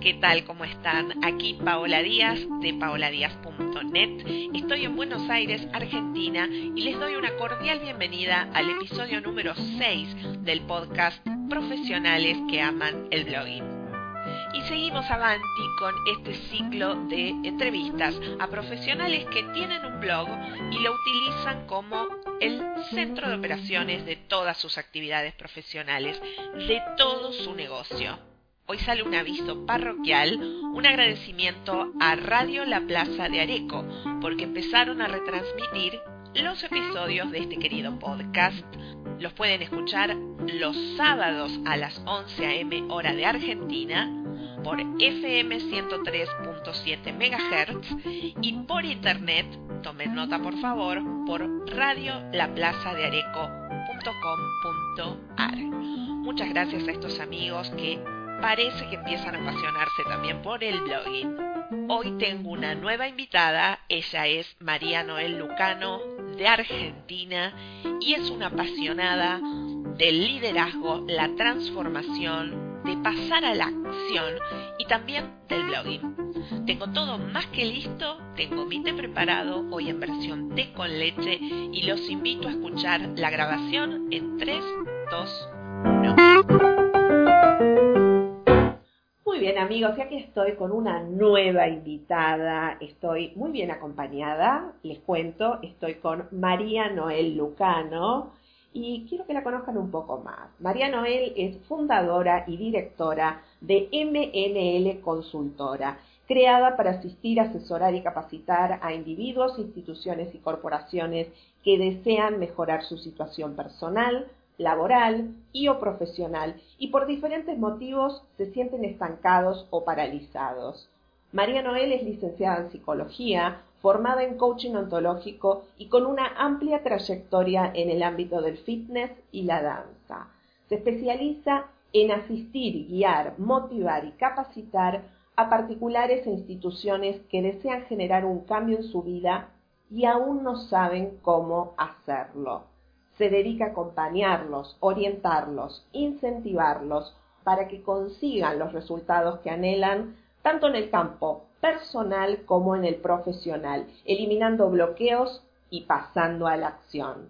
¿Qué tal? ¿Cómo están? Aquí Paola Díaz de paoladíaz.net. Estoy en Buenos Aires, Argentina y les doy una cordial bienvenida al episodio número 6 del podcast Profesionales que aman el blogging. Y seguimos avanti con este ciclo de entrevistas a profesionales que tienen un blog y lo utilizan como el centro de operaciones de todas sus actividades profesionales, de todo su negocio. Hoy sale un aviso parroquial, un agradecimiento a Radio La Plaza de Areco, porque empezaron a retransmitir los episodios de este querido podcast. Los pueden escuchar los sábados a las 11 a.m. hora de Argentina por FM 103.7 MHz y por internet, tomen nota por favor, por radiolaplazadeareco.com.ar. Muchas gracias a estos amigos que parece que empiezan a apasionarse también por el blogging. Hoy tengo una nueva invitada, ella es María Noel Lucano de Argentina y es una apasionada del liderazgo, la transformación, de pasar a la acción y también del blogging. Tengo todo más que listo, tengo mi té preparado, hoy en versión té con leche y los invito a escuchar la grabación en 3, 2, 1. Muy bien amigos, y aquí estoy con una nueva invitada, estoy muy bien acompañada, les cuento, estoy con María Noel Lucano y quiero que la conozcan un poco más. María Noel es fundadora y directora de MNL Consultora, creada para asistir, asesorar y capacitar a individuos, instituciones y corporaciones que desean mejorar su situación personal, laboral y o profesional y por diferentes motivos se sienten estancados o paralizados. María Noel es licenciada en psicología, formada en coaching ontológico y con una amplia trayectoria en el ámbito del fitness y la danza. Se especializa en asistir, guiar, motivar y capacitar a particulares e instituciones que desean generar un cambio en su vida y aún no saben cómo hacerlo se dedica a acompañarlos, orientarlos, incentivarlos para que consigan los resultados que anhelan, tanto en el campo personal como en el profesional, eliminando bloqueos y pasando a la acción.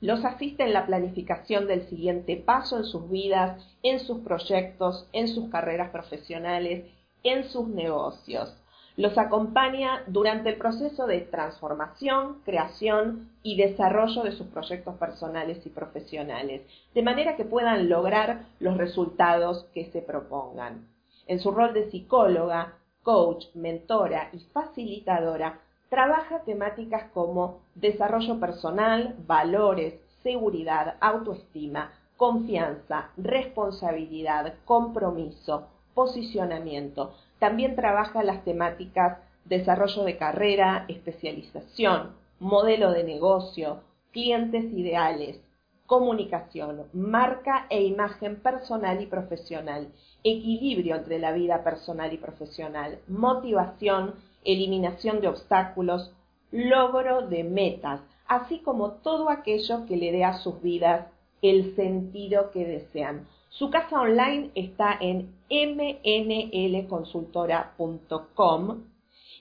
Los asiste en la planificación del siguiente paso en sus vidas, en sus proyectos, en sus carreras profesionales, en sus negocios los acompaña durante el proceso de transformación, creación y desarrollo de sus proyectos personales y profesionales, de manera que puedan lograr los resultados que se propongan. En su rol de psicóloga, coach, mentora y facilitadora, trabaja temáticas como desarrollo personal, valores, seguridad, autoestima, confianza, responsabilidad, compromiso, posicionamiento, también trabaja las temáticas desarrollo de carrera, especialización, modelo de negocio, clientes ideales, comunicación, marca e imagen personal y profesional, equilibrio entre la vida personal y profesional, motivación, eliminación de obstáculos, logro de metas, así como todo aquello que le dé a sus vidas el sentido que desean. Su casa online está en mnlconsultora.com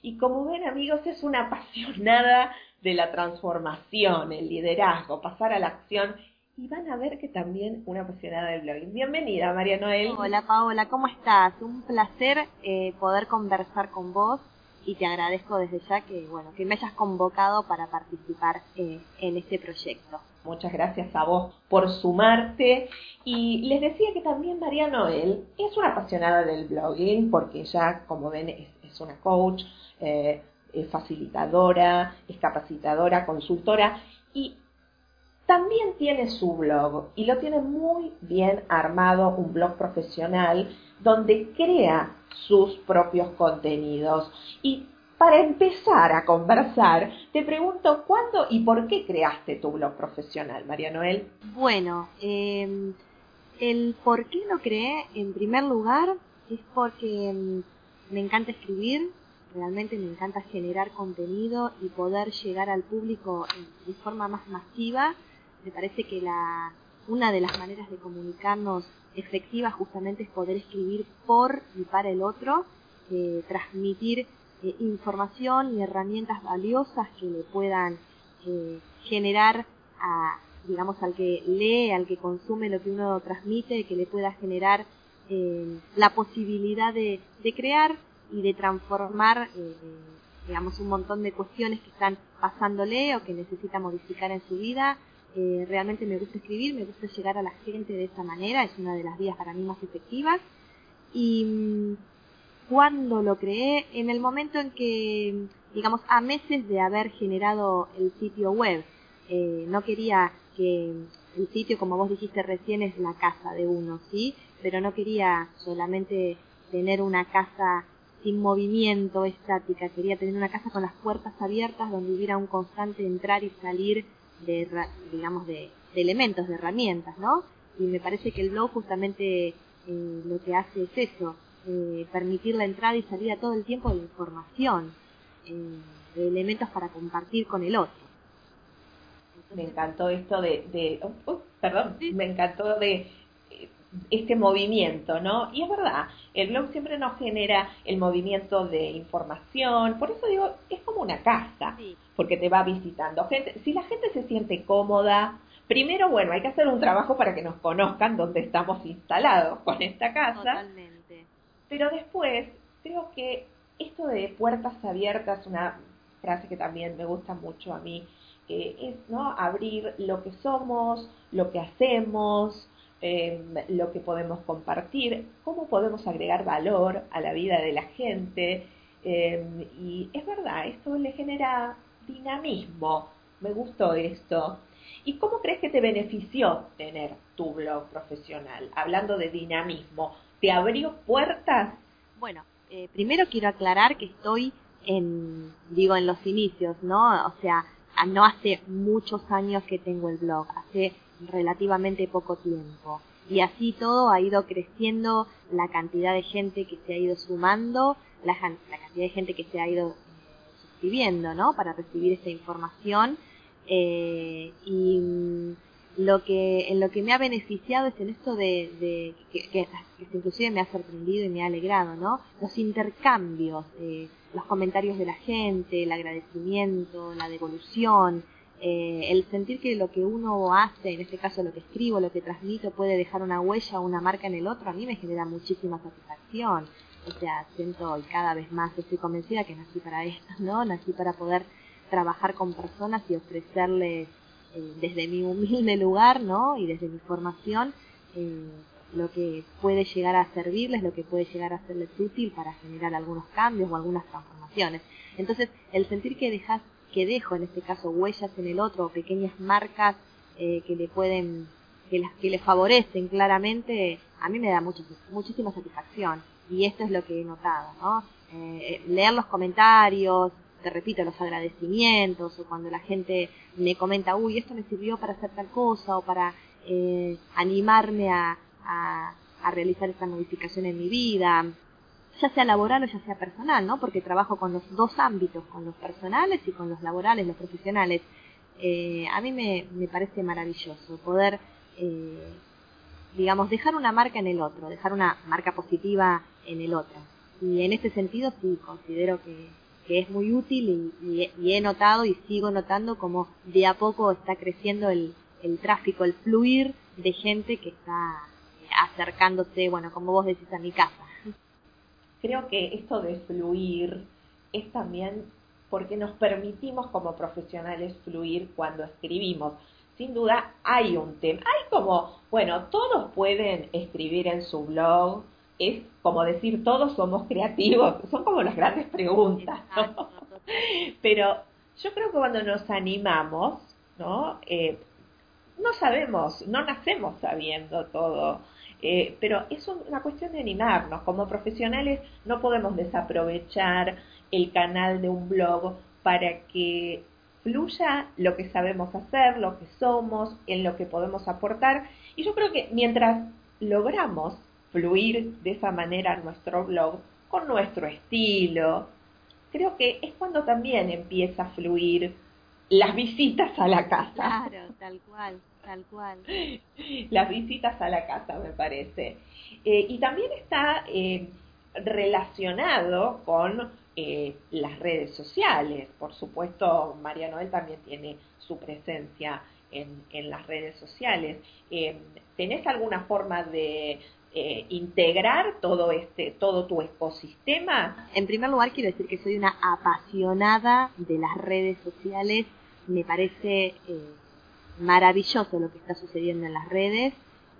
y como ven amigos es una apasionada de la transformación, el liderazgo, pasar a la acción y van a ver que también una apasionada del blogging. Bienvenida María Noel. Hola Paola, ¿cómo estás? Un placer eh, poder conversar con vos y te agradezco desde ya que bueno que me hayas convocado para participar eh, en este proyecto. Muchas gracias a vos por sumarte. Y les decía que también María Noel es una apasionada del blogging porque ya, como ven, es, es una coach, eh, es facilitadora, es capacitadora, consultora y también tiene su blog y lo tiene muy bien armado, un blog profesional donde crea sus propios contenidos. Y para empezar a conversar, te pregunto cuándo y por qué creaste tu blog profesional, María Noel. Bueno, em, el por qué lo creé, en primer lugar, es porque em, me encanta escribir, realmente me encanta generar contenido y poder llegar al público de forma más masiva me parece que la, una de las maneras de comunicarnos efectiva justamente es poder escribir por y para el otro, eh, transmitir eh, información y herramientas valiosas que le puedan eh, generar a, digamos, al que lee, al que consume lo que uno transmite, que le pueda generar la posibilidad de, de, crear y de transformar, digamos, un montón de cuestiones que están pasándole o que necesita modificar en su vida eh, realmente me gusta escribir, me gusta llegar a la gente de esa manera, es una de las vías para mí más efectivas. Y cuando lo creé, en el momento en que, digamos, a meses de haber generado el sitio web, eh, no quería que el sitio, como vos dijiste recién, es la casa de uno, ¿sí? Pero no quería solamente tener una casa sin movimiento, estática, quería tener una casa con las puertas abiertas donde hubiera un constante entrar y salir de, digamos, de, elementos, de herramientas, ¿no? Y me parece que el blog justamente eh, lo que hace es eso, eh, permitir la entrada y salida todo el tiempo de información, eh, de elementos para compartir con el otro. me encantó esto de, oh, oh, perdón, me encantó de este movimiento, ¿no? Y es verdad, el blog siempre nos genera el movimiento de información, por eso digo, es como una casa, porque te va visitando gente. Si la gente se siente cómoda, primero, bueno, hay que hacer un trabajo para que nos conozcan dónde estamos instalados con esta casa. Totalmente. Pero después, creo que esto de puertas abiertas, una frase que también me gusta mucho a mí, es, ¿no? Abrir lo que somos, lo que hacemos, Em, lo que podemos compartir, cómo podemos agregar valor a la vida de la gente. Em, y es verdad, esto le genera dinamismo. Me gustó esto. ¿Y cómo crees que te benefició tener tu blog profesional? Hablando de dinamismo, ¿te abrió puertas? Bueno, eh, primero quiero aclarar que estoy en, digo, en los inicios, ¿no? O sea, no hace muchos años que tengo el blog, hace relativamente poco tiempo. Y así todo ha ido creciendo la cantidad de gente que se ha ido sumando, la, cantidad de gente que se ha ido eh, suscribiendo, ¿no? Para recibir esta información. Eh, y lo que, en lo que me ha beneficiado es en esto de, de que, que, inclusive me ha sorprendido y me ha alegrado, ¿no? Los intercambios, eh, los comentarios de la gente, el agradecimiento, la devolución, eh, el sentir que lo que uno hace, en este caso lo que escribo, lo que transmito, puede dejar una huella o una marca en el otro, a mí me genera muchísima satisfacción. O sea, siento y cada vez más estoy convencida que nací para esto, ¿no? Nací para poder trabajar con personas y ofrecerles eh, desde mi humilde lugar, ¿no? Y desde mi formación, eh, lo que puede llegar a servirles, lo que puede llegar a serles útil para generar algunos cambios o algunas transformaciones. Entonces, el sentir que dejas que dejo, en este caso huellas en el otro, pequeñas marcas eh, que le pueden, que, las, que le favorecen claramente, a mí me da mucho, muchísima satisfacción. Y esto es lo que he notado, ¿no? Eh, leer los comentarios, te repito, los agradecimientos, o cuando la gente me comenta, uy, esto me sirvió para hacer tal cosa, o para eh, animarme a, a, a realizar esta modificación en mi vida, ya sea laboral o ya sea personal, ¿no? Porque trabajo con los dos ámbitos, con los personales y con los laborales, los profesionales. Eh, a mí me, me, parece maravilloso poder, eh, digamos, dejar una marca en el otro, dejar una marca positiva en el otro. Y en este sentido sí, considero que, que es muy útil y, y, he notado y sigo notando como de a poco está creciendo el, el tráfico, el fluir de gente que está acercándose, bueno, como vos decís, a mi casa creo que esto de fluir es también porque nos permitimos como profesionales fluir cuando escribimos. Sin duda hay un tema, hay como, bueno, todos pueden escribir en su blog, es como decir todos somos creativos, son como las grandes preguntas, Pero yo creo que cuando nos animamos, ¿no? Eh, no sabemos, no nacemos sabiendo todo, eh, pero es una cuestión de animarnos. Como profesionales no podemos desaprovechar el canal de un blog para que fluya lo que sabemos hacer, lo que somos, en lo que podemos aportar. Y yo creo que mientras logramos fluir de esa manera nuestro blog, con nuestro estilo, creo que es cuando también empieza a fluir las visitas a la casa. Claro, tal cual, tal cual. Las visitas a la casa, me parece. Eh, y también está eh, relacionado con eh, las redes sociales. Por supuesto, María Noel también tiene su presencia en, en las redes sociales. ¿Tenés alguna forma de eh, integrar todo este, todo tu ecosistema? En primer lugar quiero decir que soy una apasionada de las redes sociales. Me parece eh, maravilloso lo que está sucediendo en las redes.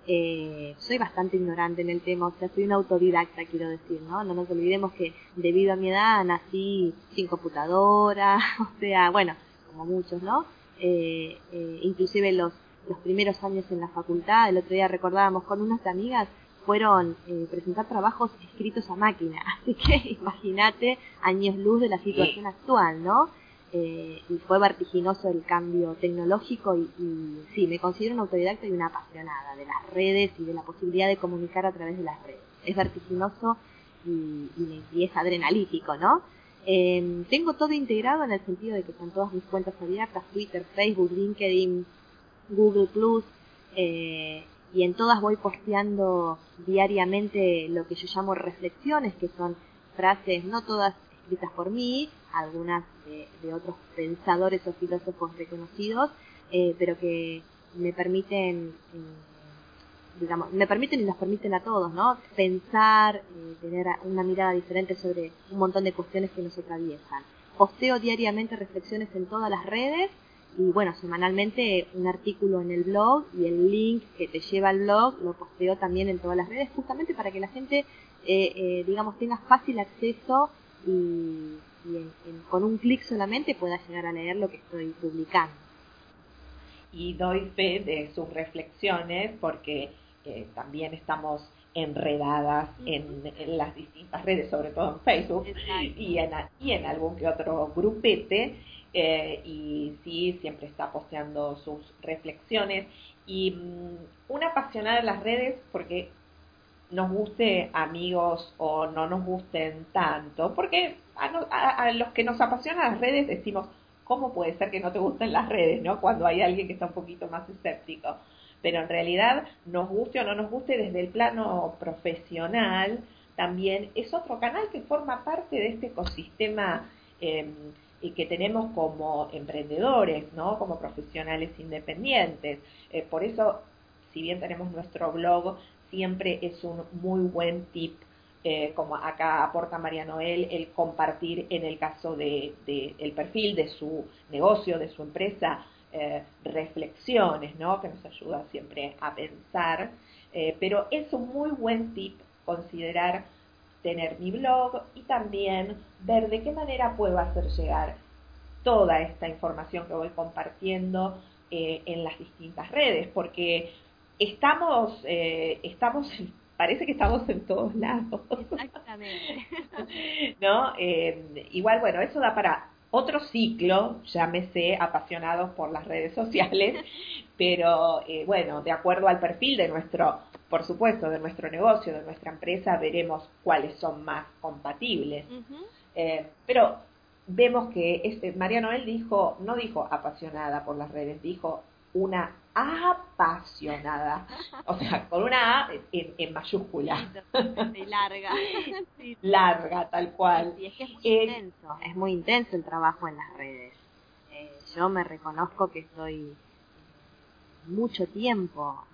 Eh, soy bastante ignorante en el tema, o sea, soy una autodidacta, quiero decir, ¿no? No nos olvidemos que debido a mi edad nací sin computadora, o sea, bueno, como muchos, ¿no? inclusive los, los primeros años en la facultad, el otro día recordábamos con unas amigas fueron eh, presentar trabajos escritos a máquina. Así que imagínate años luz de la situación actual, ¿no? Eh, y fue vertiginoso el cambio tecnológico y, sí, me considero una autodidacta y una apasionada de las redes y de la posibilidad de comunicar a través de las redes. Es vertiginoso y, es adrenalítico, ¿no? Em, tengo todo integrado en el sentido de que están todas mis cuentas abiertas, Twitter, Facebook, LinkedIn, Google Plus, eh, y en todas voy posteando diariamente lo que yo llamo reflexiones, que son frases no todas escritas por mí, algunas de, otros pensadores o filósofos reconocidos, eh, pero que me permiten, eh, digamos, me permiten y nos permiten a todos, ¿no? Pensar, eh, tener una mirada diferente sobre un montón de cuestiones que nos atraviesan. Posteo diariamente reflexiones en todas las redes y bueno, semanalmente un artículo en el blog y el link que te lleva al blog lo posteo también en todas las redes justamente para que la gente, eh, eh, digamos, tenga fácil acceso y, con un clic solamente pueda llegar a leer lo que estoy publicando. Y doy fe de sus reflexiones porque eh, también estamos enredadas en, las distintas redes, sobre todo en Facebook y en, y en algún que otro grupete eh, y sí, siempre está posteando sus reflexiones. Y mm, una apasionada en las redes, porque nos guste amigos o no nos gusten tanto, porque a, los que nos apasionan las redes decimos, ¿cómo puede ser que no te gusten las redes, no? Cuando hay alguien que está un poquito más escéptico. Pero en realidad, nos guste o no nos guste desde el plano profesional, también es otro canal que forma parte de este ecosistema eh, y que tenemos como emprendedores, ¿no? Como profesionales independientes. Eh, por eso, si bien tenemos nuestro blog, siempre es un muy buen tip, eh, como acá aporta María Noel, el compartir en el caso de, el perfil de su negocio, de su empresa, eh, reflexiones, ¿no? Que nos ayuda siempre a pensar. pero es un muy buen tip considerar tener mi blog y también ver de qué manera puedo hacer llegar toda esta información que voy compartiendo eh, en las distintas redes, porque estamos, eh, estamos, parece que estamos en todos lados. Exactamente. ¿No? Eh, igual, bueno, eso da para otro ciclo, llámese apasionados por las redes sociales, pero bueno, de acuerdo al perfil de nuestro por supuesto, de nuestro negocio, de nuestra empresa, veremos cuáles son más compatibles. Eh, pero vemos que este, María Noel dijo, no dijo apasionada por las redes, dijo una apasionada, o sea, con una A en, mayúscula. larga. Larga, tal cual. Y es que es muy eh, intenso, es muy intenso el trabajo en las redes. Eh, yo me reconozco que estoy mucho tiempo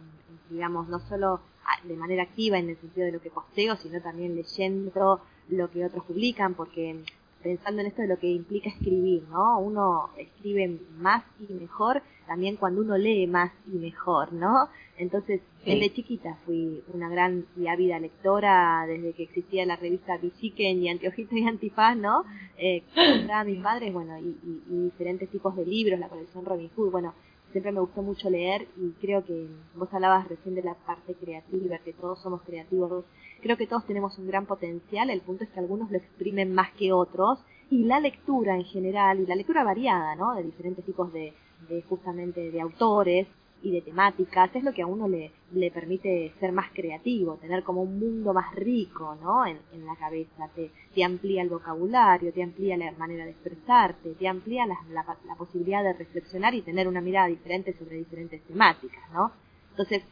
digamos, no solo de manera activa en el sentido de lo que posteo, sino también leyendo lo que otros publican, porque pensando en esto de lo que implica escribir, ¿no? Uno escribe más y mejor también cuando uno lee más y mejor, ¿no? Entonces, desde chiquita fui una gran y ávida lectora, desde que existía la revista Bichiken y Anteojito y Antifaz, ¿no? Eh, a mis padres, bueno, y, diferentes tipos de libros, la colección Robin Hood, bueno, siempre me gustó mucho leer y creo que vos hablabas recién de la parte creativa, que todos somos creativos, creo que todos tenemos un gran potencial, el punto es que algunos lo exprimen más que otros. Y la lectura en general, y la lectura variada, ¿no? De diferentes tipos de, de justamente de autores y de temáticas, es lo que a uno le, le permite ser más creativo, tener como un mundo más rico, ¿no? En, en la cabeza, te, te, amplía el vocabulario, te amplía la manera de expresarte, te amplía la, la, posibilidad de reflexionar y tener una mirada diferente sobre diferentes temáticas, ¿no? Entonces,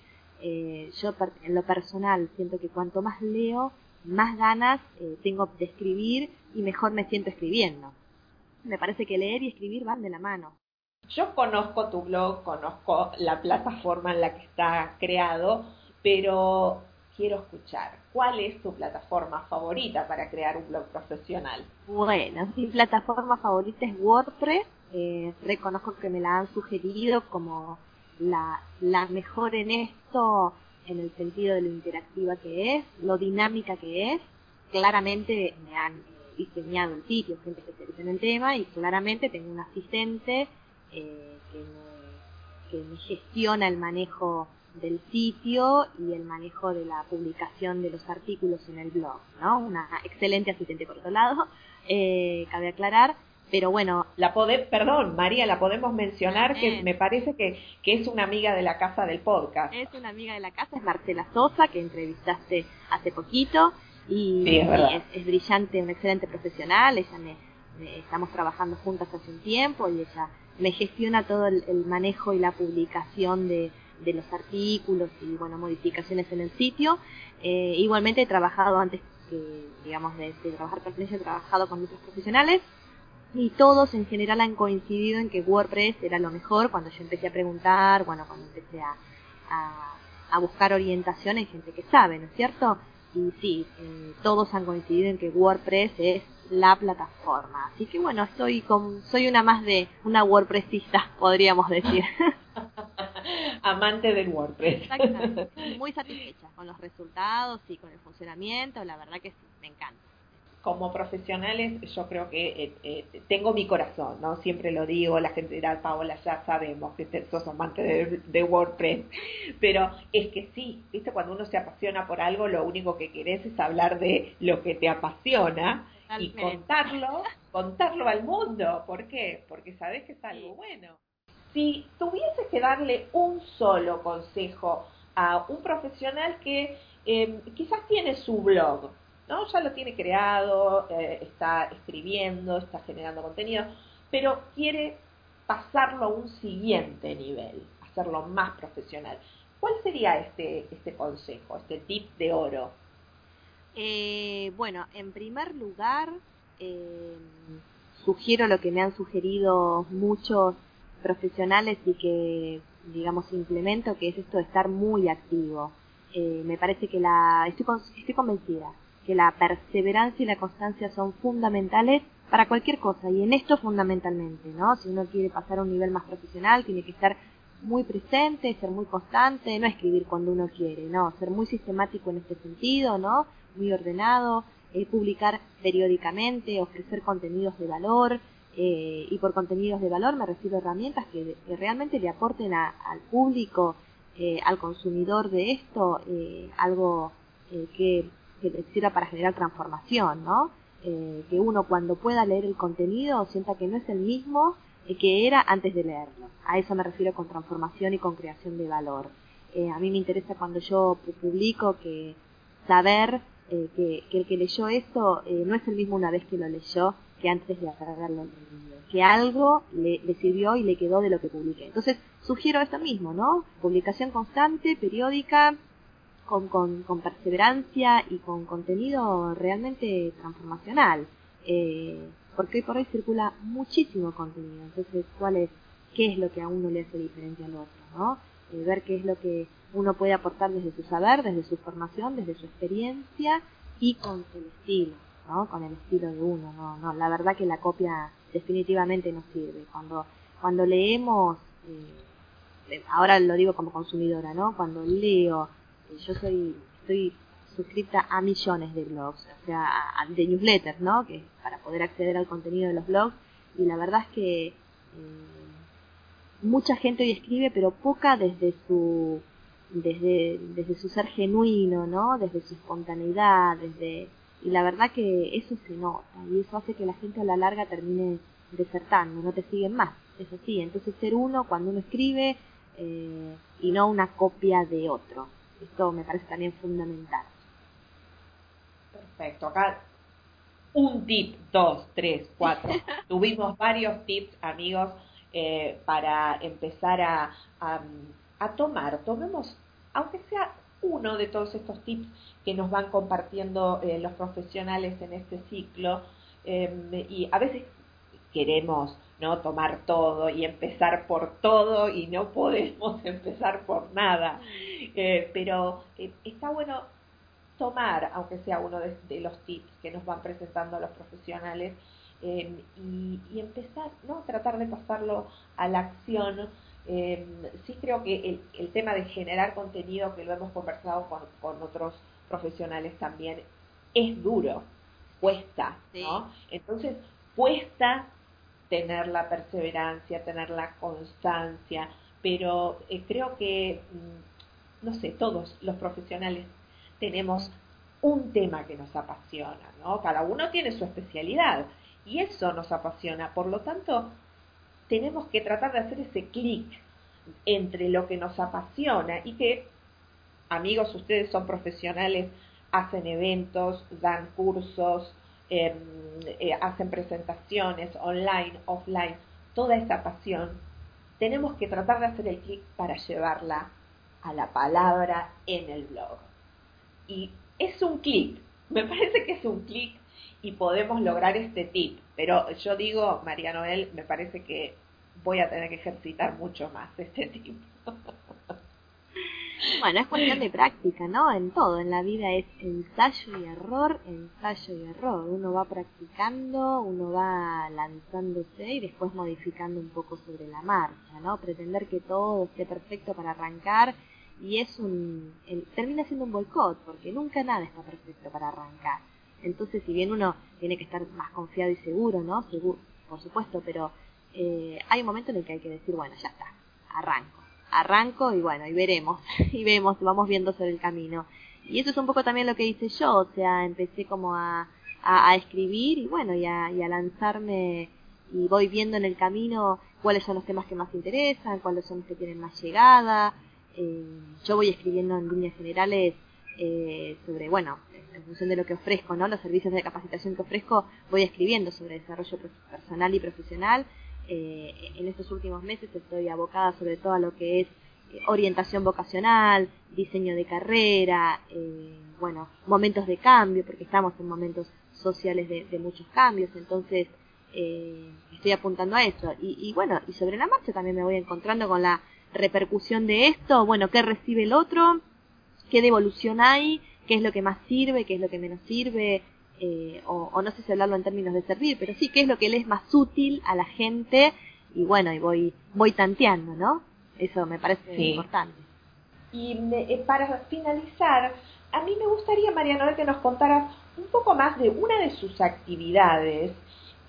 eh, yo en lo personal siento que cuanto más leo, más ganas eh, tengo de escribir y mejor me siento escribiendo. Me parece que leer y escribir van de la mano. Yo conozco tu blog, conozco la plataforma en la que está creado, pero quiero escuchar. ¿Cuál es tu plataforma favorita para crear un blog profesional? Bueno, mi plataforma favorita es WordPress. Eh, reconozco que me la han sugerido como la, la mejor en esto, en el sentido de lo interactiva que es, lo dinámica que es. Claramente me han diseñado el sitio, gente que se en el tema, y claramente tengo un asistente eh, que, me, gestiona el manejo del sitio y el manejo de la publicación de los artículos en el blog, ¿no? Una excelente asistente por otro lado, eh, cabe aclarar, pero bueno. La pode perdón, María, la podemos mencionar que me parece que, que es una amiga de la casa del podcast. Es una amiga de la casa, es Marcela Sosa, que entrevistaste hace poquito, y, es, brillante, una excelente profesional, ella me, estamos trabajando juntas hace un tiempo y ella me gestiona todo el, manejo y la publicación de, de, los artículos y bueno modificaciones en el sitio. Eh, igualmente he trabajado antes que digamos de, trabajar con ella he trabajado con otros profesionales y todos en general han coincidido en que WordPress era lo mejor. Cuando yo empecé a preguntar bueno cuando empecé a, a, buscar orientación en gente que sabe no es cierto y sí, eh, todos han coincidido en que WordPress es la plataforma. Así que bueno, estoy con, soy una más de una WordPressista, podríamos decir. Amante del WordPress. Exactamente. Muy satisfecha con los resultados y con el funcionamiento, la verdad que sí, me encanta como profesionales yo creo que eh, eh, tengo mi corazón, ¿no? Siempre lo digo, la gente dirá, Paola, ya sabemos que sos amante de, de, WordPress, pero es que sí, viste, cuando uno se apasiona por algo, lo único que querés es hablar de lo que te apasiona y contarlo, contarlo al mundo. ¿Por qué? Porque sabes que es algo bueno. Si tuvieses que darle un solo consejo a un profesional que eh, quizás tiene su blog, ¿no? Ya lo tiene creado, eh, está escribiendo, está generando contenido, pero quiere pasarlo a un siguiente nivel, hacerlo más profesional. ¿Cuál sería este, este consejo, este tip de oro? Eh, bueno, en primer lugar, eh, sugiero lo que me han sugerido muchos profesionales y que, digamos, implemento, que es esto de estar muy activo. Eh, me parece que la, estoy, estoy convencida que la perseverancia y la constancia son fundamentales para cualquier cosa y en esto fundamentalmente, ¿no? Si uno quiere pasar a un nivel más profesional, tiene que estar muy presente, ser muy constante, no escribir cuando uno quiere, no, ser muy sistemático en este sentido, ¿no? Muy ordenado, eh, publicar periódicamente, ofrecer contenidos de valor, eh, y por contenidos de valor me refiero a herramientas que, realmente le aporten al público, eh, al consumidor de esto, algo que, que le sirva para generar transformación, ¿no? que uno cuando pueda leer el contenido sienta que no es el mismo que era antes de leerlo. A eso me refiero con transformación y con creación de valor. Eh, a mí me interesa cuando yo publico que saber eh, que, el que leyó esto eh, no es el mismo una vez que lo leyó que antes de haberlo leído. Que algo le, sirvió y le quedó de lo que publiqué. Entonces, sugiero esto mismo, ¿no? Publicación constante, periódica, con, con, con perseverancia y con contenido realmente transformacional. Eh, porque hoy por hoy circula muchísimo contenido. Entonces, ¿cuál es, qué es lo que a uno le hace diferente al otro, ¿no? Eh, ver qué es lo que uno puede aportar desde su saber, desde su formación, desde su experiencia y con el estilo. ¿no? Con el estilo de uno, no, no, la verdad que la copia definitivamente no sirve. Cuando, cuando leemos, eh, ahora lo digo como consumidora, ¿no? Cuando leo, yo soy, estoy suscrita a millones de blogs, o sea, de newsletters, ¿no? Que para poder acceder al contenido de los blogs, y la verdad es que eh, mucha gente hoy escribe, pero poca desde su desde, desde su ser genuino, ¿no? Desde su espontaneidad, desde y la verdad que eso se nota y eso hace que la gente a la larga termine desertando, no te siguen más, eso sí, entonces ser uno cuando uno escribe eh, y no una copia de otro, esto me parece también fundamental. Perfecto, acá un tip, dos, tres, cuatro, tuvimos varios tips amigos eh, para empezar a, a tomar, tomemos aunque sea uno de todos estos tips que nos van compartiendo eh, los profesionales en este ciclo em, y a veces queremos no tomar todo y empezar por todo y no podemos empezar por nada. Eh, pero eh, está bueno tomar aunque sea uno de, los tips que nos van presentando los profesionales em, y, y, empezar no tratar de pasarlo a la acción. Eh, sí creo que el, el, tema de generar contenido, que lo hemos conversado con, con otros profesionales también, es duro, cuesta, ¿no? Entonces, cuesta tener la perseverancia, tener la constancia, pero eh, creo que, mm, no sé, todos los profesionales tenemos un tema que nos apasiona, ¿no? Cada uno tiene su especialidad y eso nos apasiona. Por lo tanto, tenemos que tratar de hacer ese clic entre lo que nos apasiona y que, amigos, ustedes son profesionales, hacen eventos, dan cursos, em, eh, hacen presentaciones online, offline, toda esa pasión, tenemos que tratar de hacer el clic para llevarla a la palabra en el blog. Y es un clic, me parece que es un clic y podemos lograr este tip. Pero yo digo, María Noel, me parece que voy a tener que ejercitar mucho más este tipo. Bueno, es cuestión de práctica, ¿no? En todo, en la vida es ensayo y error, ensayo y error. Uno va practicando, uno va lanzándose y después modificando un poco sobre la marcha, ¿no? Pretender que todo esté perfecto para arrancar y es un... termina siendo un boicot, porque nunca nada está perfecto para arrancar. Entonces, si bien uno tiene que estar más confiado y seguro, ¿no? Por supuesto, pero eh, hay un momento en el que hay que decir, bueno, ya está, arranco, arranco y bueno, y veremos, y vemos, vamos viendo sobre el camino. Y eso es un poco también lo que hice yo, o sea, empecé como a, a, escribir y bueno, y a, y a lanzarme y voy viendo en el camino cuáles son los temas que más interesan, cuáles son los que tienen más llegada. Eh, yo voy escribiendo en líneas generales eh, sobre, bueno, en función de lo que ofrezco, ¿no? Los servicios de capacitación que ofrezco, voy escribiendo sobre desarrollo personal y profesional eh, en estos últimos meses estoy abocada sobre todo a lo que es eh, orientación vocacional, diseño de carrera, eh, bueno, momentos de cambio, porque estamos en momentos sociales de, muchos cambios, entonces estoy apuntando a eso. Y, y, bueno, y sobre la marcha también me voy encontrando con la repercusión de esto, bueno, qué recibe el otro, qué devolución hay, qué es lo que más sirve, qué es lo que menos sirve, eh, o, no sé si hablarlo en términos de servir, pero sí qué es lo que le es más útil a la gente y bueno, y voy, voy tanteando, ¿no? Eso me parece importante. Y eh, para finalizar, a mí me gustaría, Mariana, que nos contaras un poco más de una de sus actividades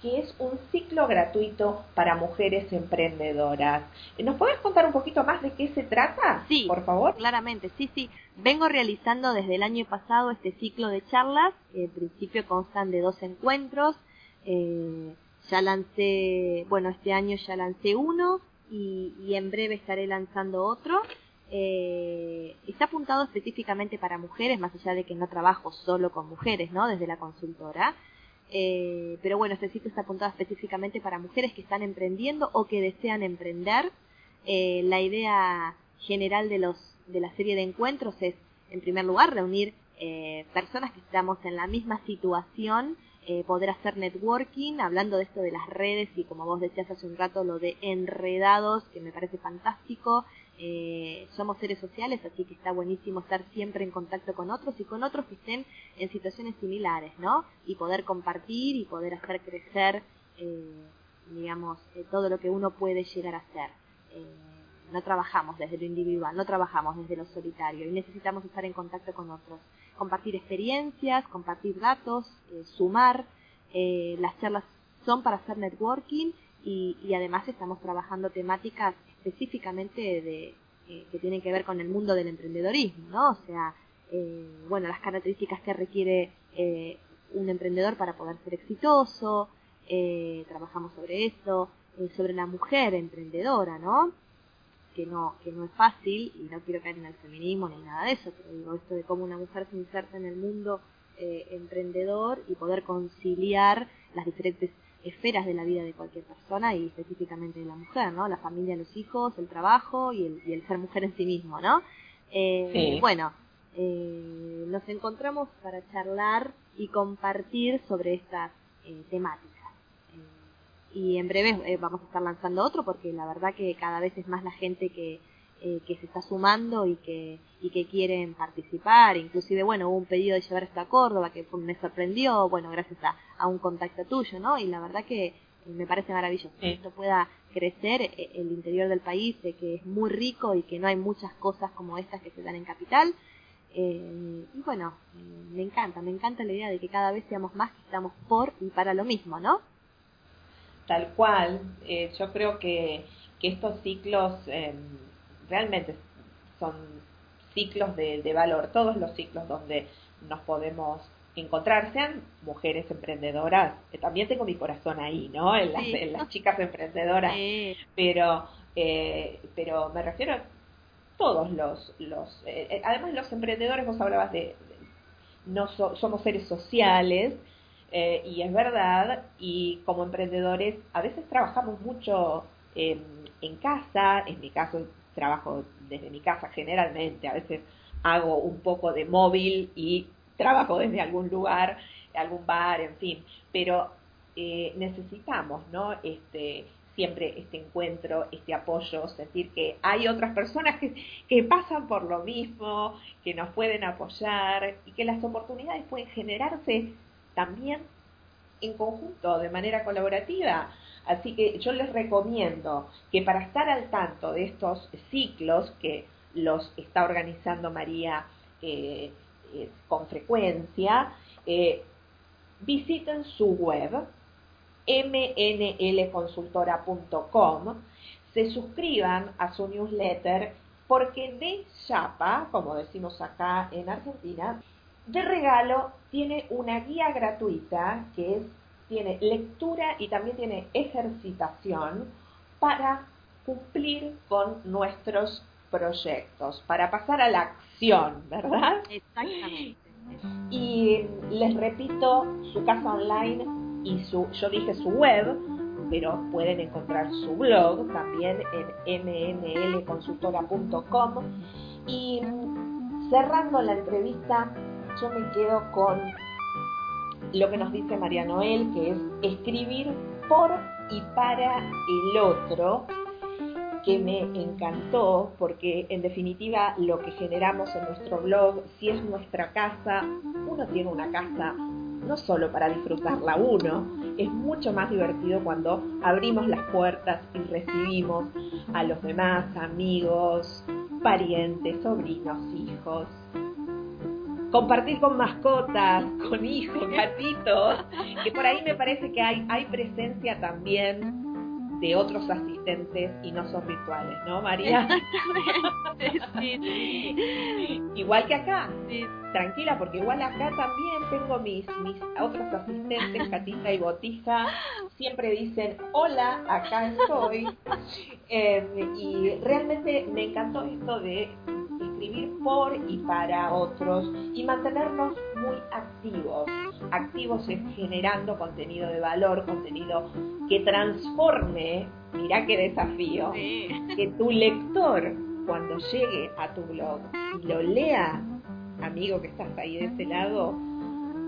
que es un ciclo gratuito para mujeres emprendedoras. ¿Nos puedes contar un poquito más de qué se trata? Sí, por favor. Claramente, sí, sí. Vengo realizando desde el año pasado este ciclo de charlas. En principio constan de dos encuentros. Eh, ya lancé, bueno, este año ya lancé uno y, y en breve estaré lanzando otro. Eh, está apuntado específicamente para mujeres, más allá de que no trabajo solo con mujeres, ¿no? Desde la consultora. Eh, pero bueno, este sitio está apuntado específicamente para mujeres que están emprendiendo o que desean emprender. Eh, la idea general de, los, de la serie de encuentros es, en primer lugar, reunir eh, personas que estamos en la misma situación, poder hacer networking, hablando de esto de las redes y como vos decías hace un rato, lo de enredados, que me parece fantástico, Eh, somos seres sociales, así que está buenísimo estar siempre en contacto con otros y con otros que estén en situaciones similares, ¿no? Y poder compartir y poder hacer crecer, eh, digamos, eh, todo lo que uno puede llegar a hacer. no trabajamos desde lo individual, no trabajamos desde lo solitario y necesitamos estar en contacto con otros. Compartir experiencias, compartir datos, sumar. las charlas son para hacer networking y además estamos trabajando temáticas específicamente de, eh, que tienen que ver con el mundo del emprendedorismo, ¿no? O sea, eh, bueno, las características que requiere eh, un emprendedor para poder ser exitoso, trabajamos sobre eso, sobre la mujer emprendedora, ¿no? Que no, que no es fácil, y no quiero caer en el feminismo ni nada de eso, pero digo esto de cómo una mujer se inserta en el mundo emprendedor y poder conciliar las diferentes esferas de la vida de cualquier persona y específicamente de la mujer, ¿no? La familia, los hijos, el trabajo y el, y el ser mujer en sí mismo, ¿no? Eh, Bueno, eh, nos encontramos para charlar y compartir sobre estas eh, temáticas. Eh, y en breve vamos a estar lanzando otro porque la verdad que cada vez es más la gente que eh, que se está sumando y que, y que quieren participar. Inclusive, bueno, hubo un pedido de llevar esto a Córdoba que me sorprendió, bueno, gracias a, un contacto tuyo, ¿no? Y la verdad que eh, me parece maravilloso que esto pueda crecer eh, el interior del país, que es muy rico y que no hay muchas cosas como estas que se dan en capital. y bueno, me encanta, me encanta la idea de que cada vez seamos más que estamos por y para lo mismo, ¿no? Tal cual, yo creo que, que estos ciclos realmente son ciclos de, valor, todos los ciclos donde nos podemos encontrar, sean mujeres emprendedoras, también tengo mi corazón ahí, ¿no? En las, chicas emprendedoras, pero, eh, pero me refiero a todos los, los eh, eh, además los emprendedores, vos hablabas de, no somos seres sociales, y es verdad, y como emprendedores a veces trabajamos mucho en casa, en mi caso trabajo desde mi casa generalmente, a veces hago un poco de móvil y trabajo desde algún lugar, algún bar, en fin, pero eh, necesitamos, ¿no? Este, siempre este encuentro, este apoyo, sentir que hay otras personas que, que pasan por lo mismo, que nos pueden apoyar y que las oportunidades pueden generarse también en conjunto, de manera colaborativa. Así que yo les recomiendo que para estar al tanto de estos ciclos que los está organizando María eh, eh, con frecuencia, eh, visiten su web mnlconsultora.com, se suscriban a su newsletter porque de chapa, como decimos acá en Argentina, de regalo tiene una guía gratuita que es tiene lectura y también tiene ejercitación para cumplir con nuestros proyectos, para pasar a la acción, ¿verdad? Exactamente. Y les repito, su casa online y su, yo dije su web, pero pueden encontrar su blog también en mnlconsultora.com. Y cerrando la entrevista, yo me quedo con lo que nos dice María Noel, que es escribir por y para el otro, que me encantó porque en definitiva lo que generamos en nuestro blog, si es nuestra casa, uno tiene una casa no solo para disfrutarla uno, es mucho más divertido cuando abrimos las puertas y recibimos a los demás, amigos, parientes, sobrinos, hijos, compartir con mascotas, con hijos, gatitos, que por ahí me parece que hay, hay presencia también de otros asistentes y no son virtuales, ¿no, María? Igual que acá. Tranquila, porque igual acá también tengo mis, mis otros asistentes, Catita y Botija, siempre dicen, hola, acá estoy. Eh, y realmente me encantó esto de escribir por y para otros y mantenernos muy activos, activos en generando contenido de valor, contenido que transforme, mira qué desafío, que tu lector cuando llegue a tu blog y lo lea, amigo que estás ahí de ese lado,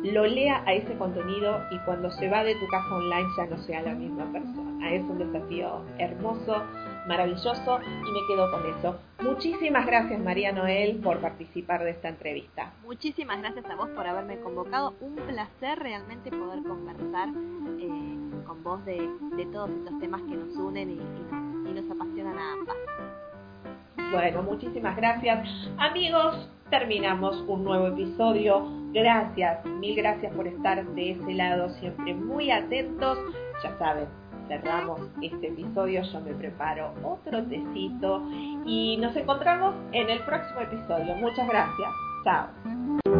lo lea a ese contenido y cuando se va de tu casa online ya no sea la misma persona. Es un desafío hermoso maravilloso y me quedo con eso. Muchísimas gracias María Noel por participar de esta entrevista. Muchísimas gracias a vos por haberme convocado. Un placer realmente poder conversar eh, con vos de, todos estos temas que nos unen y, y nos apasionan a ambas. Bueno, muchísimas gracias. Amigos, terminamos un nuevo episodio. Gracias, mil gracias por estar de ese lado, siempre muy atentos. Ya saben, cerramos este episodio, yo me preparo otro tecito y nos encontramos en el próximo episodio. Muchas gracias. Chao.